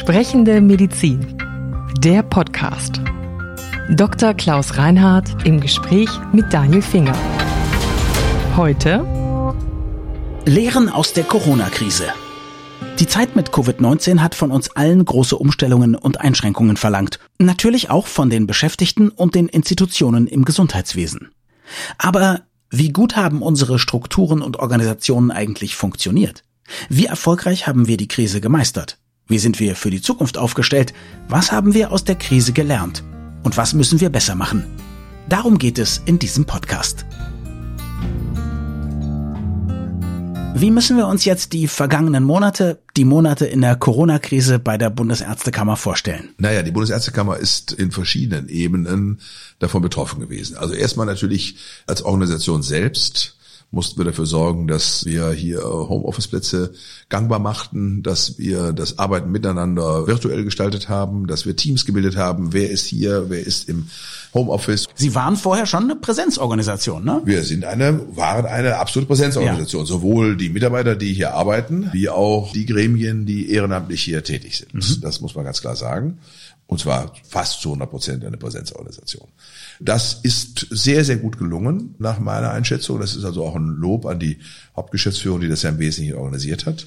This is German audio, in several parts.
Sprechende Medizin. Der Podcast. Dr. Klaus Reinhardt im Gespräch mit Daniel Finger. Heute Lehren aus der Corona-Krise. Die Zeit mit Covid-19 hat von uns allen große Umstellungen und Einschränkungen verlangt. Natürlich auch von den Beschäftigten und den Institutionen im Gesundheitswesen. Aber wie gut haben unsere Strukturen und Organisationen eigentlich funktioniert? Wie erfolgreich haben wir die Krise gemeistert? Wie sind wir für die Zukunft aufgestellt? Was haben wir aus der Krise gelernt? Und was müssen wir besser machen? Darum geht es in diesem Podcast. Wie müssen wir uns jetzt die vergangenen Monate, die Monate in der Corona-Krise bei der Bundesärztekammer vorstellen? Naja, die Bundesärztekammer ist in verschiedenen Ebenen davon betroffen gewesen. Also erstmal natürlich als Organisation selbst mussten wir dafür sorgen, dass wir hier Homeoffice-Plätze gangbar machten, dass wir das Arbeiten miteinander virtuell gestaltet haben, dass wir Teams gebildet haben. Wer ist hier, wer ist im Homeoffice? Sie waren vorher schon eine Präsenzorganisation, ne? Wir sind eine, waren eine absolute Präsenzorganisation. Ja. Sowohl die Mitarbeiter, die hier arbeiten, wie auch die Gremien, die ehrenamtlich hier tätig sind. Mhm. Das muss man ganz klar sagen. Und zwar fast zu 100 Prozent eine Präsenzorganisation. Das ist sehr, sehr gut gelungen, nach meiner Einschätzung. Das ist also auch ein Lob an die Hauptgeschäftsführung, die das ja im Wesentlichen organisiert hat.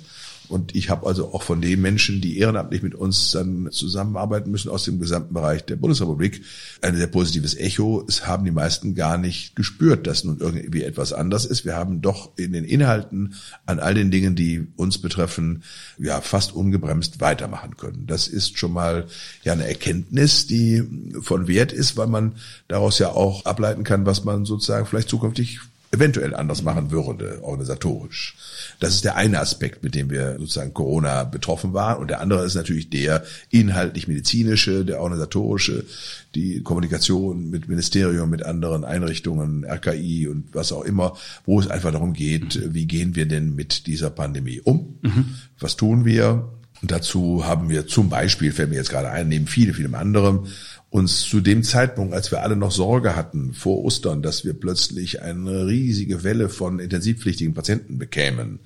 Und ich habe also auch von den Menschen, die ehrenamtlich mit uns dann zusammenarbeiten müssen aus dem gesamten Bereich der Bundesrepublik, ein sehr positives Echo. Es haben die meisten gar nicht gespürt, dass nun irgendwie etwas anders ist. Wir haben doch in den Inhalten an all den Dingen, die uns betreffen, ja fast ungebremst weitermachen können. Das ist schon mal ja eine Erkenntnis, die von Wert ist, weil man daraus ja auch ableiten kann, was man sozusagen vielleicht zukünftig eventuell anders machen würde, organisatorisch. Das ist der eine Aspekt, mit dem wir sozusagen Corona betroffen waren. Und der andere ist natürlich der inhaltlich-medizinische, der organisatorische, die Kommunikation mit Ministerium, mit anderen Einrichtungen, RKI und was auch immer, wo es einfach darum geht, wie gehen wir denn mit dieser Pandemie um? Mhm. Was tun wir? Und dazu haben wir zum Beispiel, fällt mir jetzt gerade ein, neben viele, vielem anderen, uns zu dem Zeitpunkt, als wir alle noch Sorge hatten vor Ostern, dass wir plötzlich eine riesige Welle von intensivpflichtigen Patienten bekämen,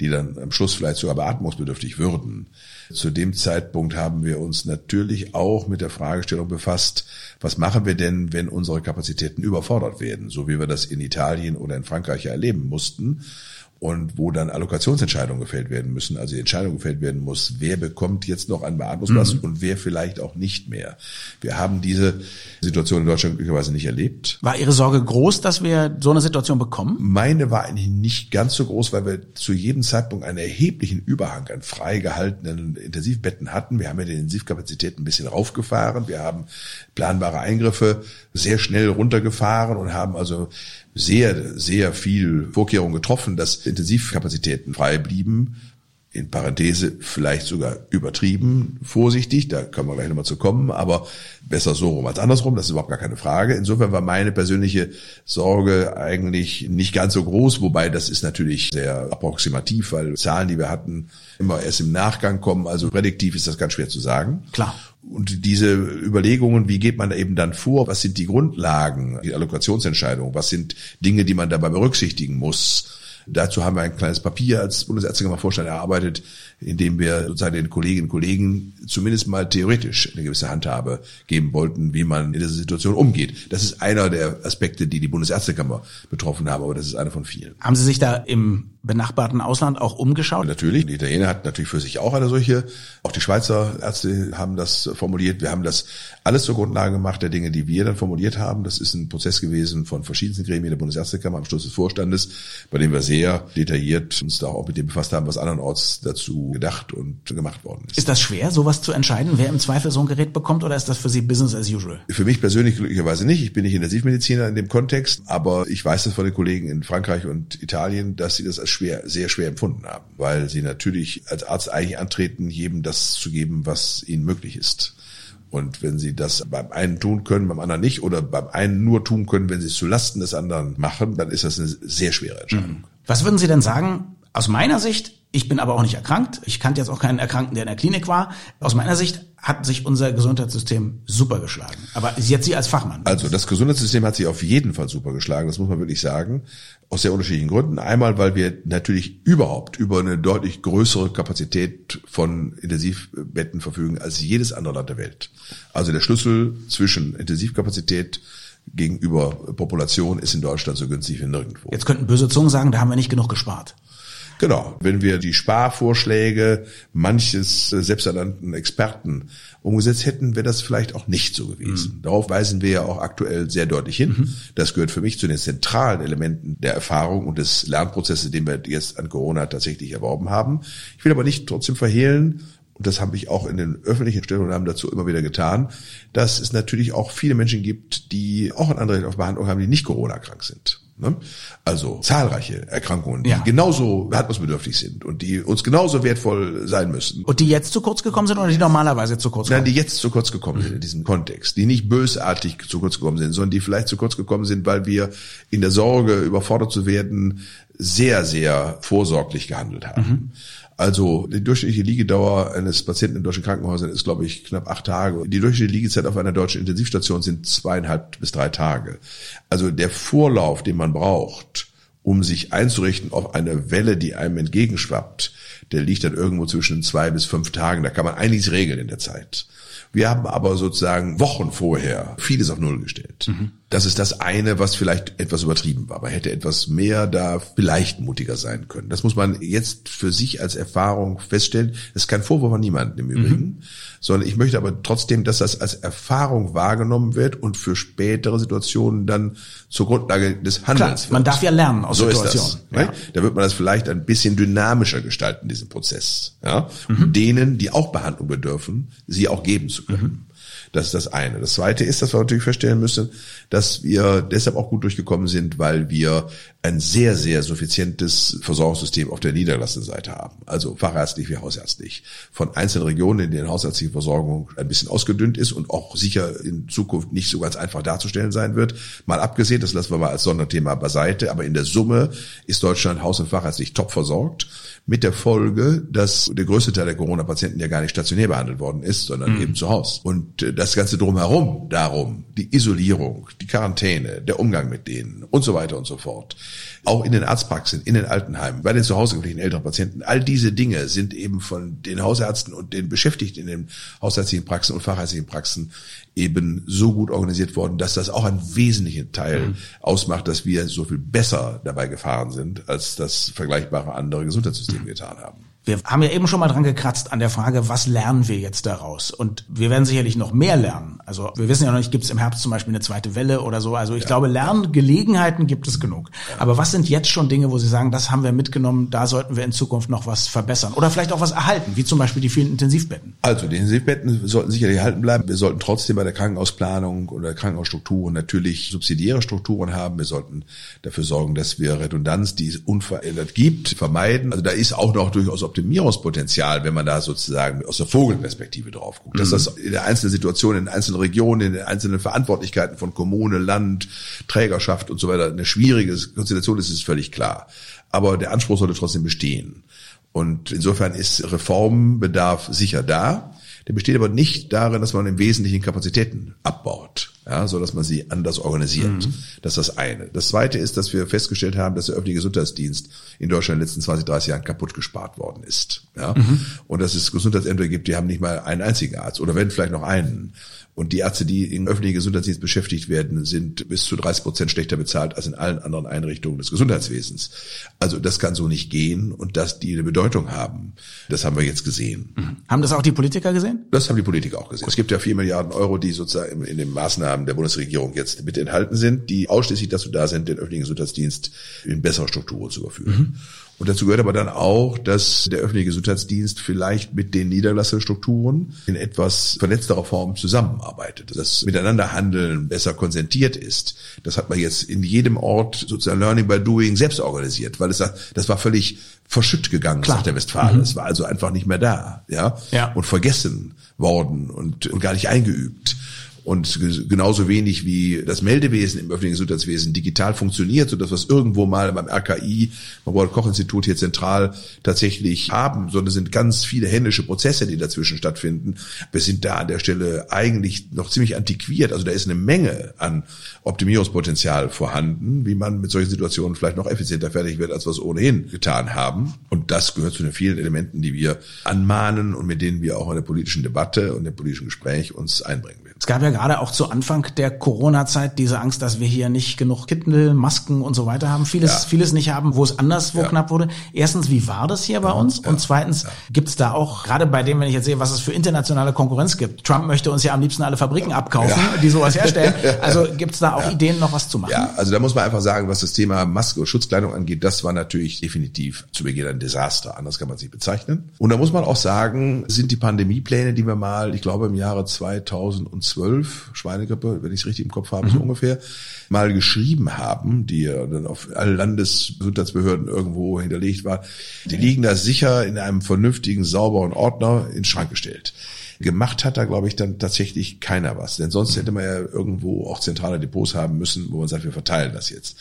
die dann am Schluss vielleicht sogar beatmungsbedürftig würden. Zu dem Zeitpunkt haben wir uns natürlich auch mit der Fragestellung befasst, was machen wir denn, wenn unsere Kapazitäten überfordert werden, so wie wir das in Italien oder in Frankreich erleben mussten und wo dann Allokationsentscheidungen gefällt werden müssen, also die Entscheidung gefällt werden muss, wer bekommt jetzt noch einen Beatmungsplatz mhm. und wer vielleicht auch nicht mehr. Wir haben diese Situation in Deutschland glücklicherweise nicht erlebt. War Ihre Sorge groß, dass wir so eine Situation bekommen? Meine war eigentlich nicht ganz so groß, weil wir zu jedem Zeitpunkt einen erheblichen Überhang an frei gehaltenen Intensivbetten hatten. Wir haben ja die Intensivkapazität ein bisschen raufgefahren. Wir haben planbare Eingriffe sehr schnell runtergefahren und haben also sehr, sehr viel Vorkehrungen getroffen, dass Intensivkapazitäten frei blieben. In Parenthese vielleicht sogar übertrieben, vorsichtig, da können wir gleich nochmal zu kommen, aber besser so rum als andersrum, das ist überhaupt gar keine Frage. Insofern war meine persönliche Sorge eigentlich nicht ganz so groß, wobei das ist natürlich sehr approximativ, weil Zahlen, die wir hatten, immer erst im Nachgang kommen, also prädiktiv ist das ganz schwer zu sagen. Klar. Und diese Überlegungen, wie geht man da eben dann vor? Was sind die Grundlagen, die Allokationsentscheidung? Was sind Dinge, die man dabei berücksichtigen muss? Dazu haben wir ein kleines Papier als Bundesärztekammervorstand erarbeitet, indem wir sozusagen den Kolleginnen und Kollegen zumindest mal theoretisch eine gewisse Handhabe geben wollten, wie man in dieser Situation umgeht. Das ist einer der Aspekte, die die Bundesärztekammer betroffen haben, aber das ist einer von vielen. Haben Sie sich da im benachbarten Ausland auch umgeschaut? Natürlich. Die Italiener hatten natürlich für sich auch eine solche. Auch die Schweizer Ärzte haben das formuliert. Wir haben das alles zur Grundlage gemacht der Dinge, die wir dann formuliert haben. Das ist ein Prozess gewesen von verschiedensten Gremien der Bundesärztekammer am Schluss des Vorstandes, bei dem wir sehr detailliert uns da auch mit dem befasst haben, was andernorts dazu gedacht und gemacht worden ist. Ist das schwer, sowas zu entscheiden, wer im Zweifel so ein Gerät bekommt, oder ist das für Sie Business as usual? Für mich persönlich glücklicherweise nicht. Ich bin nicht Intensivmediziner in dem Kontext, aber ich weiß das von den Kollegen in Frankreich und Italien, dass sie das als schwer, sehr schwer empfunden haben, weil sie natürlich als Arzt eigentlich antreten, jedem das zu geben, was ihnen möglich ist. Und wenn sie das beim einen tun können, beim anderen nicht, oder beim einen nur tun können, wenn sie es zu Lasten des anderen machen, dann ist das eine sehr schwere Entscheidung. Mhm. Was würden Sie denn sagen, aus meiner Sicht, ich bin aber auch nicht erkrankt, ich kannte jetzt auch keinen Erkrankten, der in der Klinik war, aus meiner Sicht hat sich unser Gesundheitssystem super geschlagen. Aber jetzt Sie als Fachmann. Also das Gesundheitssystem hat sich auf jeden Fall super geschlagen, das muss man wirklich sagen. Aus sehr unterschiedlichen Gründen. Einmal, weil wir natürlich überhaupt über eine deutlich größere Kapazität von Intensivbetten verfügen als jedes andere Land der Welt. Also der Schlüssel zwischen Intensivkapazität gegenüber Population ist in Deutschland so günstig wie nirgendwo. Jetzt könnten böse Zungen sagen, da haben wir nicht genug gespart. Genau. Wenn wir die Sparvorschläge manches äh, selbsternannten Experten umgesetzt hätten, wäre das vielleicht auch nicht so gewesen. Mhm. Darauf weisen wir ja auch aktuell sehr deutlich hin. Mhm. Das gehört für mich zu den zentralen Elementen der Erfahrung und des Lernprozesses, den wir jetzt an Corona tatsächlich erworben haben. Ich will aber nicht trotzdem verhehlen, und das habe ich auch in den öffentlichen Stellungnahmen dazu immer wieder getan, dass es natürlich auch viele Menschen gibt, die auch ein Anrecht auf Behandlung haben, die nicht Corona-krank sind. Ne? Also zahlreiche Erkrankungen, die ja. genauso behandlungsbedürftig sind und die uns genauso wertvoll sein müssen. Und die jetzt zu kurz gekommen sind oder die normalerweise zu kurz kommen? Nein, die jetzt zu kurz gekommen sind in diesem Kontext, die nicht bösartig zu kurz gekommen sind, sondern die vielleicht zu kurz gekommen sind, weil wir in der Sorge, überfordert zu werden, sehr, sehr vorsorglich gehandelt haben. Mhm. Also die durchschnittliche Liegedauer eines Patienten in deutschen Krankenhäusern ist, glaube ich, knapp acht Tage. Die durchschnittliche Liegezeit auf einer deutschen Intensivstation sind zweieinhalb bis drei Tage. Also der Vorlauf, den man braucht, um sich einzurichten auf eine Welle, die einem entgegenschwappt, der liegt dann irgendwo zwischen zwei bis fünf Tagen. Da kann man einiges regeln in der Zeit. Wir haben aber sozusagen Wochen vorher vieles auf Null gestellt. Mhm. Das ist das eine, was vielleicht etwas übertrieben war. Man hätte etwas mehr da vielleicht mutiger sein können. Das muss man jetzt für sich als Erfahrung feststellen. Das ist kein Vorwurf an niemanden im Übrigen, mhm. sondern ich möchte aber trotzdem, dass das als Erfahrung wahrgenommen wird und für spätere Situationen dann zur Grundlage des Handelns Klar, Man darf ja lernen aus so Situationen. Ist das, ja. Da wird man das vielleicht ein bisschen dynamischer gestalten, diesen Prozess. Ja? Mhm. Um denen, die auch Behandlung bedürfen, sie auch geben zu können. Mhm. Das ist das eine. Das zweite ist, dass wir natürlich feststellen müssen, dass wir deshalb auch gut durchgekommen sind, weil wir ein sehr, sehr suffizientes Versorgungssystem auf der niedergelassenen Seite haben. Also fachärztlich wie hausärztlich. Von einzelnen Regionen, in denen hausärztliche Versorgung ein bisschen ausgedünnt ist und auch sicher in Zukunft nicht so ganz einfach darzustellen sein wird. Mal abgesehen, das lassen wir mal als Sonderthema beiseite, aber in der Summe ist Deutschland haus- und fachärztlich top versorgt mit der Folge, dass der größte Teil der Corona-Patienten ja gar nicht stationär behandelt worden ist, sondern mhm. eben zu Hause. Und äh, das Ganze drumherum, darum, die Isolierung, die Quarantäne, der Umgang mit denen und so weiter und so fort. Auch in den Arztpraxen, in den Altenheimen, bei den zu Hause gebliebenen älteren Patienten, all diese Dinge sind eben von den Hausärzten und den Beschäftigten in den hausärztlichen Praxen und fachärztlichen Praxen eben so gut organisiert worden, dass das auch ein wesentlichen Teil mhm. ausmacht, dass wir so viel besser dabei gefahren sind, als das vergleichbare andere Gesundheitssysteme getan haben. Wir haben ja eben schon mal dran gekratzt an der Frage, was lernen wir jetzt daraus? Und wir werden sicherlich noch mehr lernen. Also wir wissen ja noch nicht, gibt es im Herbst zum Beispiel eine zweite Welle oder so. Also ich ja. glaube, Lerngelegenheiten gibt es genug. Ja. Aber was sind jetzt schon Dinge, wo Sie sagen, das haben wir mitgenommen, da sollten wir in Zukunft noch was verbessern? Oder vielleicht auch was erhalten, wie zum Beispiel die vielen Intensivbetten? Also die Intensivbetten sollten sicherlich erhalten bleiben. Wir sollten trotzdem bei der Krankenhausplanung oder Krankenhausstrukturen natürlich subsidiäre Strukturen haben. Wir sollten dafür sorgen, dass wir Redundanz, die es unverändert gibt, vermeiden. Also da ist auch noch durchaus Optimierungspotenzial, wenn man da sozusagen aus der Vogelperspektive drauf guckt. Mhm. Dass das in der einzelnen Situation, in den einzelnen Regionen, in den einzelnen Verantwortlichkeiten von Kommune, Land, Trägerschaft und so weiter eine schwierige Konstellation ist, ist völlig klar. Aber der Anspruch sollte trotzdem bestehen. Und insofern ist Reformbedarf sicher da. Der besteht aber nicht darin, dass man im Wesentlichen Kapazitäten abbaut ja, so dass man sie anders organisiert. Mhm. Das ist das eine. Das zweite ist, dass wir festgestellt haben, dass der öffentliche Gesundheitsdienst in Deutschland in den letzten 20, 30 Jahren kaputt gespart worden ist. Ja, mhm. und dass es Gesundheitsämter gibt, die haben nicht mal einen einzigen Arzt oder wenn vielleicht noch einen. Und die Ärzte, die im öffentlichen Gesundheitsdienst beschäftigt werden, sind bis zu 30 Prozent schlechter bezahlt als in allen anderen Einrichtungen des Gesundheitswesens. Also das kann so nicht gehen und dass die eine Bedeutung haben, das haben wir jetzt gesehen. Mhm. Haben das auch die Politiker gesehen? Das haben die Politiker auch gesehen. Es gibt ja vier Milliarden Euro, die sozusagen in den Maßnahmen der Bundesregierung jetzt mit enthalten sind, die ausschließlich dazu da sind, den öffentlichen Gesundheitsdienst in bessere Strukturen zu überführen. Mhm. Und dazu gehört aber dann auch, dass der öffentliche Gesundheitsdienst vielleicht mit den Niederlassungsstrukturen in etwas vernetzterer Form zusammenarbeitet. Das Miteinanderhandeln besser konsentiert ist. Das hat man jetzt in jedem Ort sozusagen Learning by Doing selbst organisiert, weil es das war völlig verschütt gegangen, Klar. sagt der Westfalen. Es mhm. war also einfach nicht mehr da, ja, ja. und vergessen worden und, und gar nicht eingeübt. Und genauso wenig wie das Meldewesen im öffentlichen Gesundheitswesen digital funktioniert, so dass wir es irgendwo mal beim RKI, beim Robert Koch Institut hier zentral tatsächlich haben, sondern es sind ganz viele händische Prozesse, die dazwischen stattfinden. Wir sind da an der Stelle eigentlich noch ziemlich antiquiert. Also da ist eine Menge an Optimierungspotenzial vorhanden, wie man mit solchen Situationen vielleicht noch effizienter fertig wird, als wir es ohnehin getan haben. Und das gehört zu den vielen Elementen, die wir anmahnen und mit denen wir auch in der politischen Debatte und im politischen Gespräch uns einbringen. Es gab ja gerade auch zu Anfang der Corona-Zeit diese Angst, dass wir hier nicht genug Kittel, Masken und so weiter haben, vieles, ja. vieles nicht haben, wo es anderswo ja. knapp wurde. Erstens, wie war das hier bei uns? Und zweitens, gibt es da auch, gerade bei dem, wenn ich jetzt sehe, was es für internationale Konkurrenz gibt. Trump möchte uns ja am liebsten alle Fabriken abkaufen, die sowas herstellen. Also gibt es da auch Ideen, noch was zu machen? Ja, also da muss man einfach sagen, was das Thema Maske und Schutzkleidung angeht, das war natürlich definitiv zu Beginn ein Desaster. Anders kann man sich bezeichnen. Und da muss man auch sagen, sind die Pandemiepläne, die wir mal, ich glaube im Jahre 2012, Schweinegrippe, wenn ich es richtig im Kopf habe, mhm. so ungefähr, mal geschrieben haben, die ja dann auf alle Landesgesundheitsbehörden irgendwo hinterlegt war, die liegen da sicher in einem vernünftigen, sauberen Ordner in den Schrank gestellt. Gemacht hat da, glaube ich, dann tatsächlich keiner was. Denn sonst hätte man ja irgendwo auch zentrale Depots haben müssen, wo man sagt, wir verteilen das jetzt.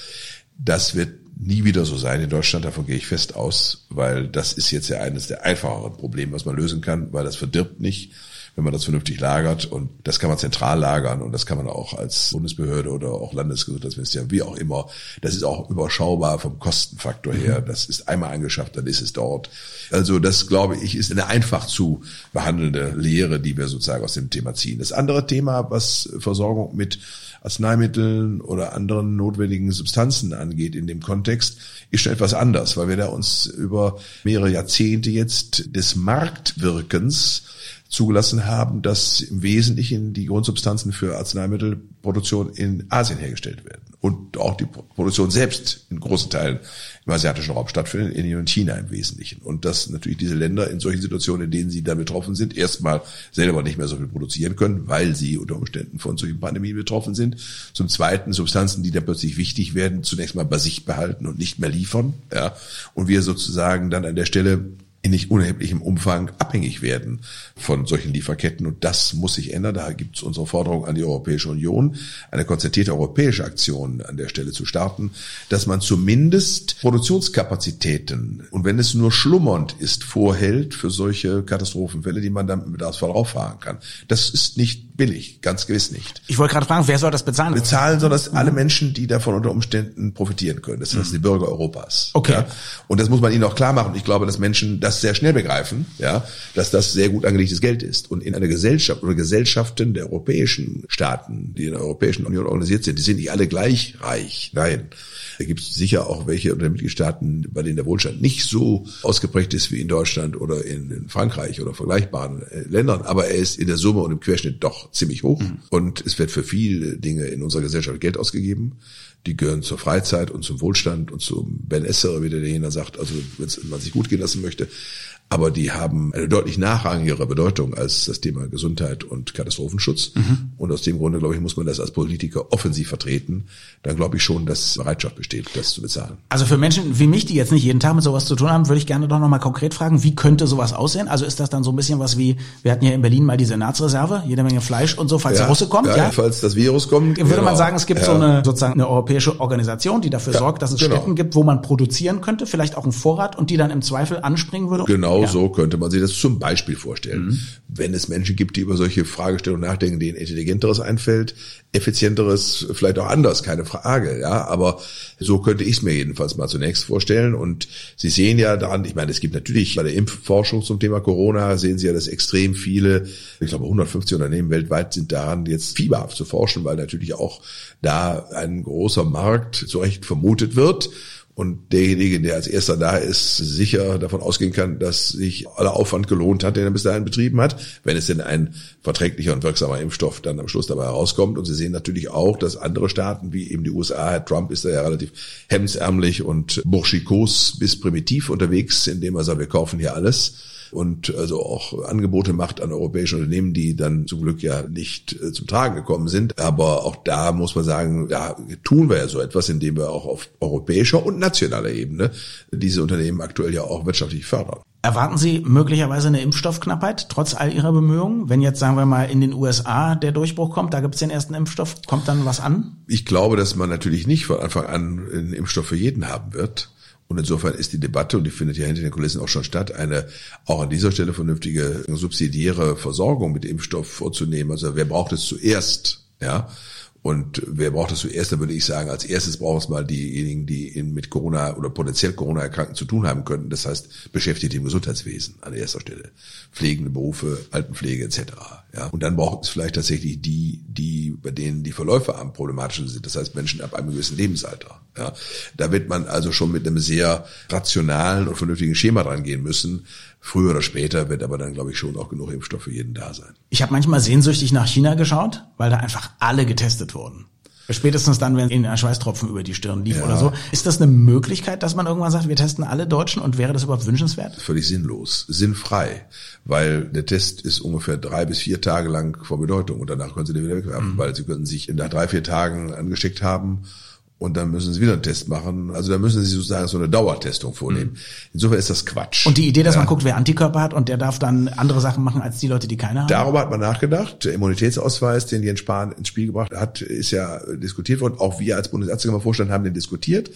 Das wird nie wieder so sein in Deutschland, davon gehe ich fest aus, weil das ist jetzt ja eines der einfacheren Probleme, was man lösen kann, weil das verdirbt nicht wenn man das vernünftig lagert. Und das kann man zentral lagern und das kann man auch als Bundesbehörde oder auch Landesgesundheitsministerium, wie auch immer. Das ist auch überschaubar vom Kostenfaktor her. Mhm. Das ist einmal angeschafft, dann ist es dort. Also das, glaube ich, ist eine einfach zu behandelnde Lehre, die wir sozusagen aus dem Thema ziehen. Das andere Thema, was Versorgung mit Arzneimitteln oder anderen notwendigen Substanzen angeht in dem Kontext, ist schon etwas anders, weil wir da uns über mehrere Jahrzehnte jetzt des Marktwirkens zugelassen haben, dass im Wesentlichen die Grundsubstanzen für Arzneimittelproduktion in Asien hergestellt werden und auch die Produktion selbst in großen Teilen im asiatischen Raum stattfindet, in Indien und China im Wesentlichen. Und dass natürlich diese Länder in solchen Situationen, in denen sie da betroffen sind, erstmal selber nicht mehr so viel produzieren können, weil sie unter Umständen von solchen Pandemien betroffen sind. Zum Zweiten Substanzen, die dann plötzlich wichtig werden, zunächst mal bei sich behalten und nicht mehr liefern. Ja. Und wir sozusagen dann an der Stelle in nicht unerheblichem Umfang abhängig werden von solchen Lieferketten. Und das muss sich ändern. Da gibt es unsere Forderung an die Europäische Union, eine konzentrierte europäische Aktion an der Stelle zu starten, dass man zumindest Produktionskapazitäten und wenn es nur schlummernd ist, vorhält für solche Katastrophenfälle, die man dann im Bedarfsfall auffahren kann. Das ist nicht billig, ganz gewiss nicht. Ich wollte gerade fragen, wer soll das bezahlen? Bezahlen soll das alle Menschen, die davon unter Umständen profitieren können. Das heißt die Bürger Europas. Okay. Ja? Und das muss man ihnen auch klar machen. Ich glaube, dass Menschen das sehr schnell begreifen, ja, dass das sehr gut angelegtes Geld ist. Und in einer Gesellschaft oder Gesellschaften der europäischen Staaten, die in der Europäischen Union organisiert sind, die sind nicht alle gleich reich. Nein. Da gibt es sicher auch welche unter den Mitgliedstaaten, bei denen der Wohlstand nicht so ausgeprägt ist wie in Deutschland oder in, in Frankreich oder vergleichbaren äh, Ländern, aber er ist in der Summe und im Querschnitt doch ziemlich hoch. Mhm. Und es wird für viele Dinge in unserer Gesellschaft Geld ausgegeben die gehören zur Freizeit und zum Wohlstand und zum Ben Esser, wie der jener sagt, also wenn man sich gut gehen lassen möchte aber die haben eine deutlich nachrangigere Bedeutung als das Thema Gesundheit und Katastrophenschutz. Mhm. Und aus dem Grunde, glaube ich, muss man das als Politiker offensiv vertreten. Dann glaube ich schon, dass Bereitschaft besteht, das zu bezahlen. Also für Menschen wie mich, die jetzt nicht jeden Tag mit sowas zu tun haben, würde ich gerne doch nochmal konkret fragen, wie könnte sowas aussehen? Also ist das dann so ein bisschen was wie, wir hatten ja in Berlin mal die Senatsreserve, jede Menge Fleisch und so, falls ja, der Russe kommt, ja, ja? Falls das Virus kommt. Würde genau. man sagen, es gibt ja. so eine sozusagen eine europäische Organisation, die dafür sorgt, dass es genau. Städten gibt, wo man produzieren könnte, vielleicht auch einen Vorrat und die dann im Zweifel anspringen würde? Genau so könnte man sich das zum Beispiel vorstellen. Mhm. Wenn es Menschen gibt, die über solche Fragestellungen nachdenken, denen intelligenteres einfällt, effizienteres, vielleicht auch anders, keine Frage, ja, aber so könnte ich es mir jedenfalls mal zunächst vorstellen. Und Sie sehen ja daran, ich meine, es gibt natürlich bei der Impfforschung zum Thema Corona, sehen Sie ja, dass extrem viele, ich glaube 150 Unternehmen weltweit sind daran, jetzt fieberhaft zu forschen, weil natürlich auch da ein großer Markt zu Recht vermutet wird und derjenige, der als erster da ist, sicher davon ausgehen kann, dass sich aller Aufwand gelohnt hat, den er bis dahin betrieben hat, wenn es denn ein verträglicher und wirksamer Impfstoff dann am Schluss dabei herauskommt. Und Sie sehen natürlich auch, dass andere Staaten, wie eben die USA, Herr Trump ist da ja relativ hemdsärmlich und burschikos bis primitiv unterwegs, indem er sagt, wir kaufen hier alles und also auch Angebote macht an europäische Unternehmen, die dann zum Glück ja nicht äh, zum Tragen gekommen sind. Aber auch da muss man sagen, da tun wir ja so etwas, indem wir auch auf europäischer und nationaler Ebene diese Unternehmen aktuell ja auch wirtschaftlich fördern. Erwarten Sie möglicherweise eine Impfstoffknappheit, trotz all Ihrer Bemühungen? Wenn jetzt, sagen wir mal, in den USA der Durchbruch kommt, da gibt es den ersten Impfstoff, kommt dann was an? Ich glaube, dass man natürlich nicht von Anfang an einen Impfstoff für jeden haben wird. Und insofern ist die Debatte, und die findet ja hinter den Kulissen auch schon statt, eine auch an dieser Stelle vernünftige subsidiäre Versorgung mit Impfstoff vorzunehmen. Also wer braucht es zuerst? Ja, und wer braucht es zuerst? Da würde ich sagen, als erstes brauchen es mal diejenigen, die in, mit Corona oder potenziell Corona-Erkrankten zu tun haben könnten. Das heißt, Beschäftigte im Gesundheitswesen an erster Stelle. Pflegende Berufe, Altenpflege etc. Ja. Und dann braucht es vielleicht tatsächlich die, die, bei denen die Verläufe am problematischen sind. Das heißt, Menschen ab einem gewissen Lebensalter. Ja. Da wird man also schon mit einem sehr rationalen und vernünftigen Schema dran gehen müssen. Früher oder später wird aber dann, glaube ich, schon auch genug Impfstoff für jeden da sein. Ich habe manchmal sehnsüchtig nach China geschaut, weil da einfach alle getestet wurden. Spätestens dann, wenn ihnen ein Schweißtropfen über die Stirn lief ja. oder so. Ist das eine Möglichkeit, dass man irgendwann sagt, wir testen alle Deutschen und wäre das überhaupt wünschenswert? Völlig sinnlos, sinnfrei, weil der Test ist ungefähr drei bis vier Tage lang vor Bedeutung und danach können Sie den wieder wegwerfen, mhm. weil Sie könnten sich nach drei, vier Tagen angesteckt haben und dann müssen sie wieder einen Test machen. Also da müssen sie sozusagen so eine Dauertestung vornehmen. Mhm. Insofern ist das Quatsch. Und die Idee, dass ja. man guckt, wer Antikörper hat und der darf dann andere Sachen machen als die Leute, die keine haben? Darüber hat man nachgedacht. Der Immunitätsausweis, den Jens Spahn ins Spiel gebracht hat, ist ja diskutiert worden. Auch wir als Bundesärztekammervorstand haben den diskutiert.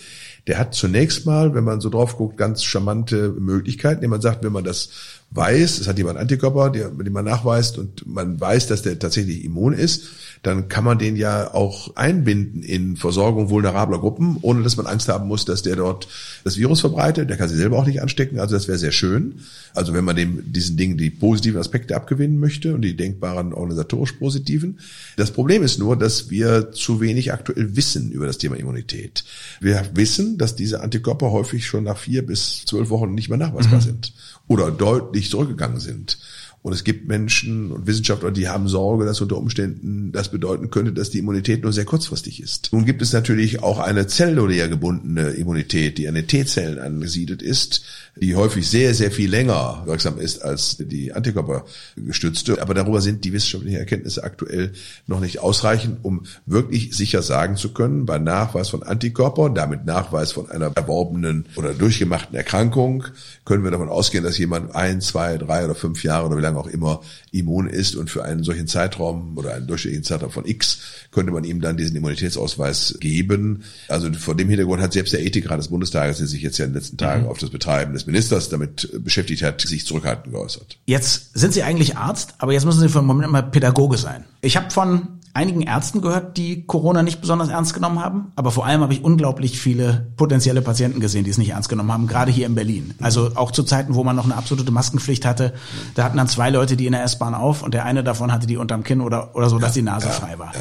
Der hat zunächst mal, wenn man so drauf guckt, ganz charmante Möglichkeiten, indem man sagt, wenn man das weiß, es hat jemand Antikörper, den man nachweist und man weiß, dass der tatsächlich immun ist, dann kann man den ja auch einbinden in Versorgung vulnerabler Gruppen, ohne dass man Angst haben muss, dass der dort das Virus verbreitet. Der kann sich selber auch nicht anstecken. Also das wäre sehr schön. Also wenn man dem diesen Dingen die positiven Aspekte abgewinnen möchte und die denkbaren organisatorisch positiven. Das Problem ist nur, dass wir zu wenig aktuell wissen über das Thema Immunität. Wir wissen, dass diese Antikörper häufig schon nach vier bis zwölf Wochen nicht mehr nachweisbar mhm. sind oder deutlich zurückgegangen sind. Und es gibt Menschen und Wissenschaftler, die haben Sorge, dass unter Umständen das bedeuten könnte, dass die Immunität nur sehr kurzfristig ist. Nun gibt es natürlich auch eine zellulär gebundene Immunität, die an den T-Zellen angesiedelt ist, die häufig sehr, sehr viel länger wirksam ist als die Antikörpergestützte. Aber darüber sind die wissenschaftlichen Erkenntnisse aktuell noch nicht ausreichend, um wirklich sicher sagen zu können, bei Nachweis von Antikörpern, damit Nachweis von einer erworbenen oder durchgemachten Erkrankung, können wir davon ausgehen, dass jemand ein, zwei, drei oder fünf Jahre oder wie lange auch immer immun ist und für einen solchen Zeitraum oder einen durchschnittlichen Zeitraum von X könnte man ihm dann diesen Immunitätsausweis geben. Also vor dem Hintergrund hat selbst der Ethikrat des Bundestages, der sich jetzt ja in den letzten Tagen mhm. auf das Betreiben des Ministers damit beschäftigt hat, sich zurückhaltend geäußert. Jetzt sind Sie eigentlich Arzt, aber jetzt müssen Sie für einen Moment mal Pädagoge sein. Ich habe von einigen Ärzten gehört, die Corona nicht besonders ernst genommen haben. Aber vor allem habe ich unglaublich viele potenzielle Patienten gesehen, die es nicht ernst genommen haben, gerade hier in Berlin. Also auch zu Zeiten, wo man noch eine absolute Maskenpflicht hatte, da hatten dann zwei Leute die in der S-Bahn auf und der eine davon hatte die unterm Kinn oder, oder so, dass die Nase frei war.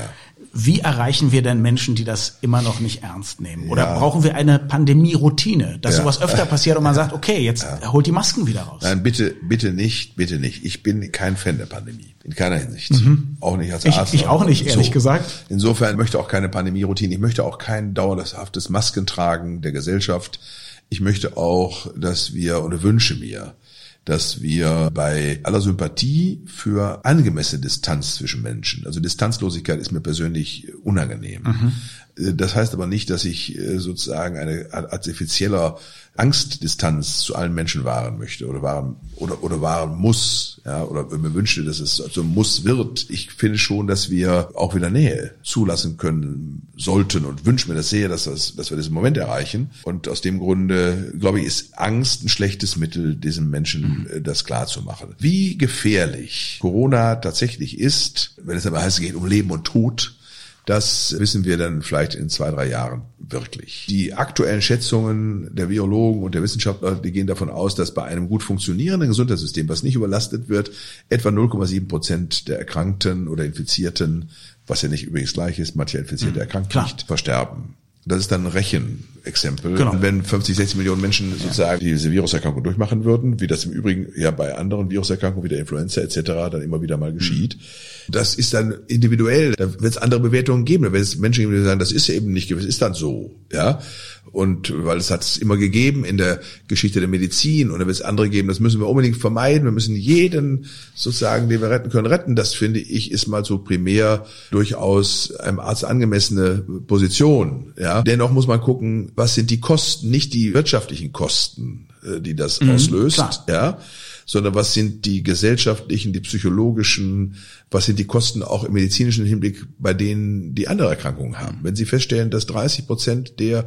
Wie erreichen wir denn Menschen, die das immer noch nicht ernst nehmen? Oder ja. brauchen wir eine Pandemie-Routine, dass ja. sowas öfter passiert und man sagt, okay, jetzt ja. holt die Masken wieder raus? Nein, bitte, bitte nicht, bitte nicht. Ich bin kein Fan der Pandemie. In keiner Hinsicht. Mhm. Auch nicht als Arzt. Ich, ich auch nicht, ehrlich so. gesagt. Insofern möchte auch keine Pandemie-Routine. Ich möchte auch kein dauerhaftes Maskentragen der Gesellschaft. Ich möchte auch, dass wir oder wünsche mir, dass wir bei aller Sympathie für angemessene Distanz zwischen Menschen, also Distanzlosigkeit ist mir persönlich unangenehm. Mhm. Das heißt aber nicht, dass ich äh, sozusagen eine artifizieller Angstdistanz zu allen Menschen wahren möchte oder wahren oder oder wahren muss, ja, oder mir wünschte, dass es so muss wird. Ich finde schon, dass wir auch wieder Nähe zulassen können sollten und wünsche mir das sehr, dass das, dass wir diesen Moment erreichen. Und aus dem Grunde glaube ich, ist Angst ein schlechtes Mittel, diesem Menschen mhm. das klar zu machen. Wie gefährlich Corona tatsächlich ist, wenn es aber heißt, es geht um Leben und Tod, das wissen wir dann vielleicht in zwei, drei Jahren wirklich. Die aktuellen Schätzungen der Virologen und der Wissenschaftler, die gehen davon aus, dass bei einem gut funktionierenden Gesundheitssystem, was nicht überlastet wird, etwa 0,7 Prozent der Erkrankten oder Infizierten, was ja nicht übrigens gleich ist, manche Infizierte mhm, erkrankt nicht, versterben. Das ist dann ein Rechenexempel. Genau. Wenn 50, 60 Millionen Menschen sozusagen diese Viruserkrankung durchmachen würden, wie das im Übrigen ja bei anderen Viruserkrankungen wie der Influenza etc. dann immer wieder mal geschieht, mhm. das ist dann individuell. Da wird es andere Bewertungen geben. Da wird es Menschen geben, die sagen, das ist eben nicht gewiss, ist dann so. Ja. Und weil es hat es immer gegeben in der Geschichte der Medizin und da wird es andere geben, das müssen wir unbedingt vermeiden. Wir müssen jeden sozusagen, den wir retten können, retten. Das finde ich ist mal so primär durchaus einem Arzt angemessene Position. Ja, dennoch muss man gucken, was sind die Kosten, nicht die wirtschaftlichen Kosten, äh, die das mhm, auslöst. Klar. Ja, sondern was sind die gesellschaftlichen, die psychologischen, was sind die Kosten auch im medizinischen Hinblick bei denen, die andere Erkrankungen haben. Wenn Sie feststellen, dass 30 Prozent der der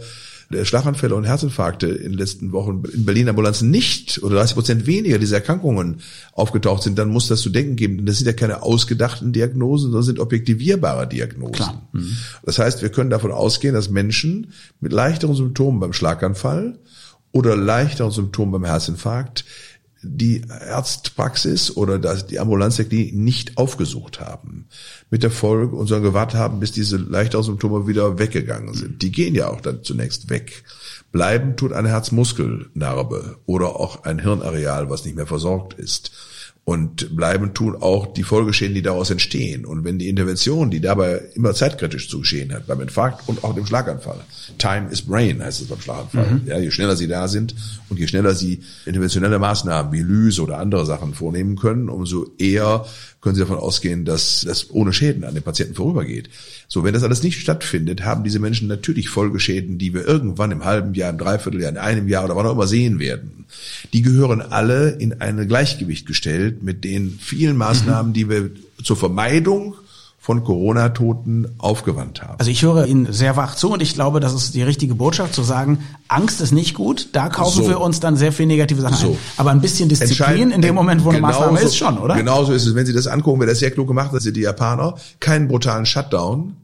Schlaganfälle und Herzinfarkte in den letzten Wochen in Berlin Ambulanzen nicht oder 30 Prozent weniger dieser Erkrankungen aufgetaucht sind, dann muss das zu denken geben. Denn das sind ja keine ausgedachten Diagnosen, sondern sind objektivierbare Diagnosen. Mhm. Das heißt, wir können davon ausgehen, dass Menschen mit leichteren Symptomen beim Schlaganfall oder leichteren Symptomen beim Herzinfarkt die Arztpraxis oder die Ambulanztechnik nicht aufgesucht haben. Mit der Folge und sondern gewartet haben, bis diese leichteren Symptome wieder weggegangen sind. Die gehen ja auch dann zunächst weg. Bleiben tut eine Herzmuskelnarbe oder auch ein Hirnareal, was nicht mehr versorgt ist. Und bleiben tun auch die Folgeschäden, die daraus entstehen. Und wenn die Intervention, die dabei immer zeitkritisch zu geschehen hat, beim Infarkt und auch dem Schlaganfall, Time is Brain heißt es beim Schlaganfall. Mhm. Ja, je schneller sie da sind und je schneller sie interventionelle Maßnahmen wie Lyse oder andere Sachen vornehmen können, umso eher können Sie davon ausgehen, dass das ohne Schäden an den Patienten vorübergeht. So, wenn das alles nicht stattfindet, haben diese Menschen natürlich Folgeschäden, die wir irgendwann im halben Jahr, im Dreivierteljahr, in einem Jahr oder wann auch immer sehen werden. Die gehören alle in ein Gleichgewicht gestellt mit den vielen Maßnahmen, mhm. die wir zur Vermeidung von Corona-Toten aufgewandt haben. Also ich höre Ihnen sehr wach zu und ich glaube, das ist die richtige Botschaft zu sagen, Angst ist nicht gut, da kaufen so. wir uns dann sehr viel negative Sachen so. ein. Aber ein bisschen Disziplin in dem Moment, wo eine genauso, Maßnahme ist, schon, oder? Genauso ist es, wenn Sie das angucken, wer das sehr klug gemacht hat, sind die Japaner, keinen brutalen Shutdown,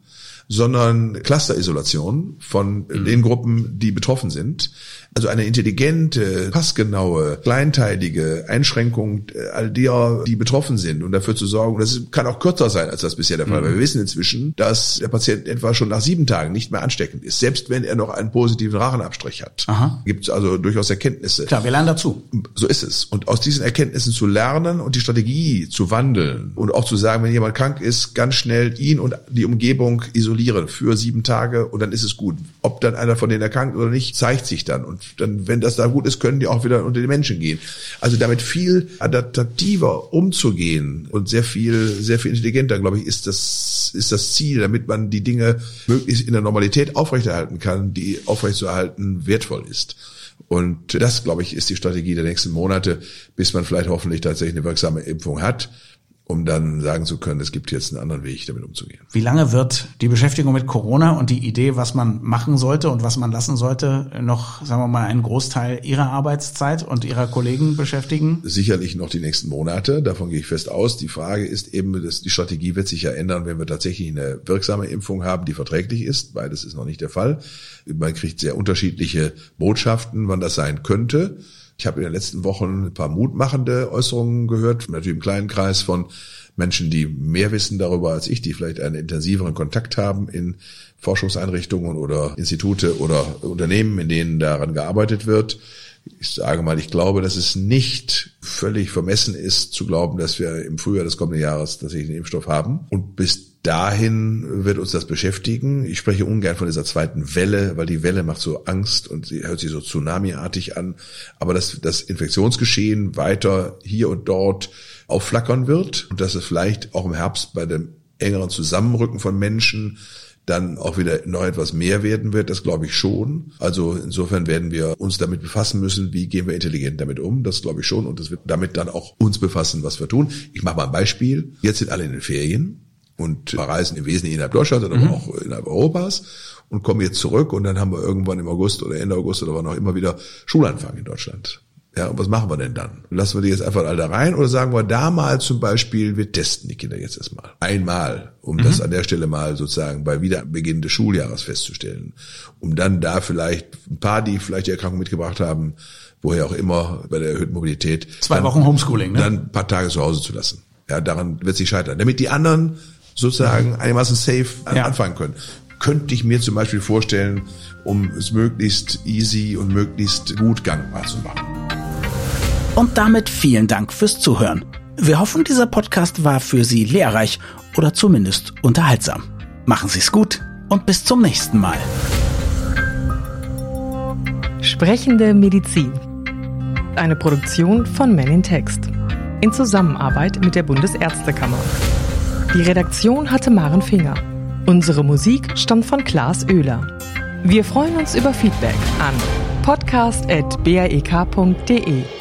sondern Cluster-Isolation von mhm. den Gruppen, die betroffen sind. Also eine intelligente, passgenaue, kleinteilige Einschränkung all derer, die betroffen sind und dafür zu sorgen, das kann auch kürzer sein, als das bisher der Fall war. Mhm. Wir wissen inzwischen, dass der Patient etwa schon nach sieben Tagen nicht mehr ansteckend ist, selbst wenn er noch einen positiven Rachenabstrich hat. Gibt es also durchaus Erkenntnisse. Klar, wir lernen dazu. So ist es. Und aus diesen Erkenntnissen zu lernen und die Strategie zu wandeln und auch zu sagen, wenn jemand krank ist, ganz schnell ihn und die Umgebung isolieren für sieben Tage und dann ist es gut. Ob dann einer von denen erkrankt oder nicht, zeigt sich dann. Und dann, wenn das da gut ist, können die auch wieder unter die Menschen gehen. Also damit viel adaptativer umzugehen und sehr viel, sehr viel intelligenter, glaube ich, ist das, ist das Ziel, damit man die Dinge möglichst in der Normalität aufrechterhalten kann, die aufrechtzuerhalten wertvoll ist. Und das, glaube ich, ist die Strategie der nächsten Monate, bis man vielleicht hoffentlich tatsächlich eine wirksame Impfung hat um dann sagen zu können, es gibt jetzt einen anderen Weg, damit umzugehen. Wie lange wird die Beschäftigung mit Corona und die Idee, was man machen sollte und was man lassen sollte, noch, sagen wir mal, einen Großteil Ihrer Arbeitszeit und Ihrer Kollegen beschäftigen? Sicherlich noch die nächsten Monate, davon gehe ich fest aus. Die Frage ist eben, dass die Strategie wird sich ja ändern, wenn wir tatsächlich eine wirksame Impfung haben, die verträglich ist. Beides ist noch nicht der Fall. Man kriegt sehr unterschiedliche Botschaften, wann das sein könnte. Ich habe in den letzten Wochen ein paar mutmachende Äußerungen gehört, natürlich im kleinen Kreis von Menschen, die mehr wissen darüber als ich, die vielleicht einen intensiveren Kontakt haben in Forschungseinrichtungen oder Institute oder Unternehmen, in denen daran gearbeitet wird. Ich sage mal, ich glaube, dass es nicht völlig vermessen ist zu glauben, dass wir im Frühjahr des kommenden Jahres tatsächlich einen Impfstoff haben. Und bis dahin wird uns das beschäftigen. Ich spreche ungern von dieser zweiten Welle, weil die Welle macht so Angst und sie hört sich so tsunamiartig an. Aber dass das Infektionsgeschehen weiter hier und dort aufflackern wird und dass es vielleicht auch im Herbst bei dem engeren Zusammenrücken von Menschen dann auch wieder noch etwas mehr werden wird, das glaube ich schon. Also insofern werden wir uns damit befassen müssen, wie gehen wir intelligent damit um, das glaube ich schon und das wird damit dann auch uns befassen, was wir tun. Ich mache mal ein Beispiel. Jetzt sind alle in den Ferien und reisen im Wesentlichen innerhalb Deutschlands, aber mhm. auch innerhalb Europas und kommen jetzt zurück und dann haben wir irgendwann im August oder Ende August oder wann auch immer wieder Schulanfang in Deutschland. Ja, und was machen wir denn dann? Lassen wir die jetzt einfach alle da rein oder sagen wir da mal zum Beispiel, wir testen die Kinder jetzt erstmal. Einmal, um mhm. das an der Stelle mal sozusagen bei Wiederbeginn des Schuljahres festzustellen. Um dann da vielleicht ein paar, die vielleicht die Erkrankung mitgebracht haben, woher auch immer, bei der erhöhten Mobilität. Zwei dann, Wochen Homeschooling, ne? Dann ein paar Tage zu Hause zu lassen. Ja, daran wird sich scheitern. Damit die anderen sozusagen einigermaßen safe ja. anfangen können. Könnte ich mir zum Beispiel vorstellen, um es möglichst easy und möglichst gut gangbar zu machen. Und damit vielen Dank fürs Zuhören. Wir hoffen, dieser Podcast war für Sie lehrreich oder zumindest unterhaltsam. Machen Sie es gut und bis zum nächsten Mal. Sprechende Medizin. Eine Produktion von Men in Text. In Zusammenarbeit mit der Bundesärztekammer. Die Redaktion hatte Maren Finger. Unsere Musik stammt von Klaas Oehler. Wir freuen uns über Feedback an podcast.baek.de.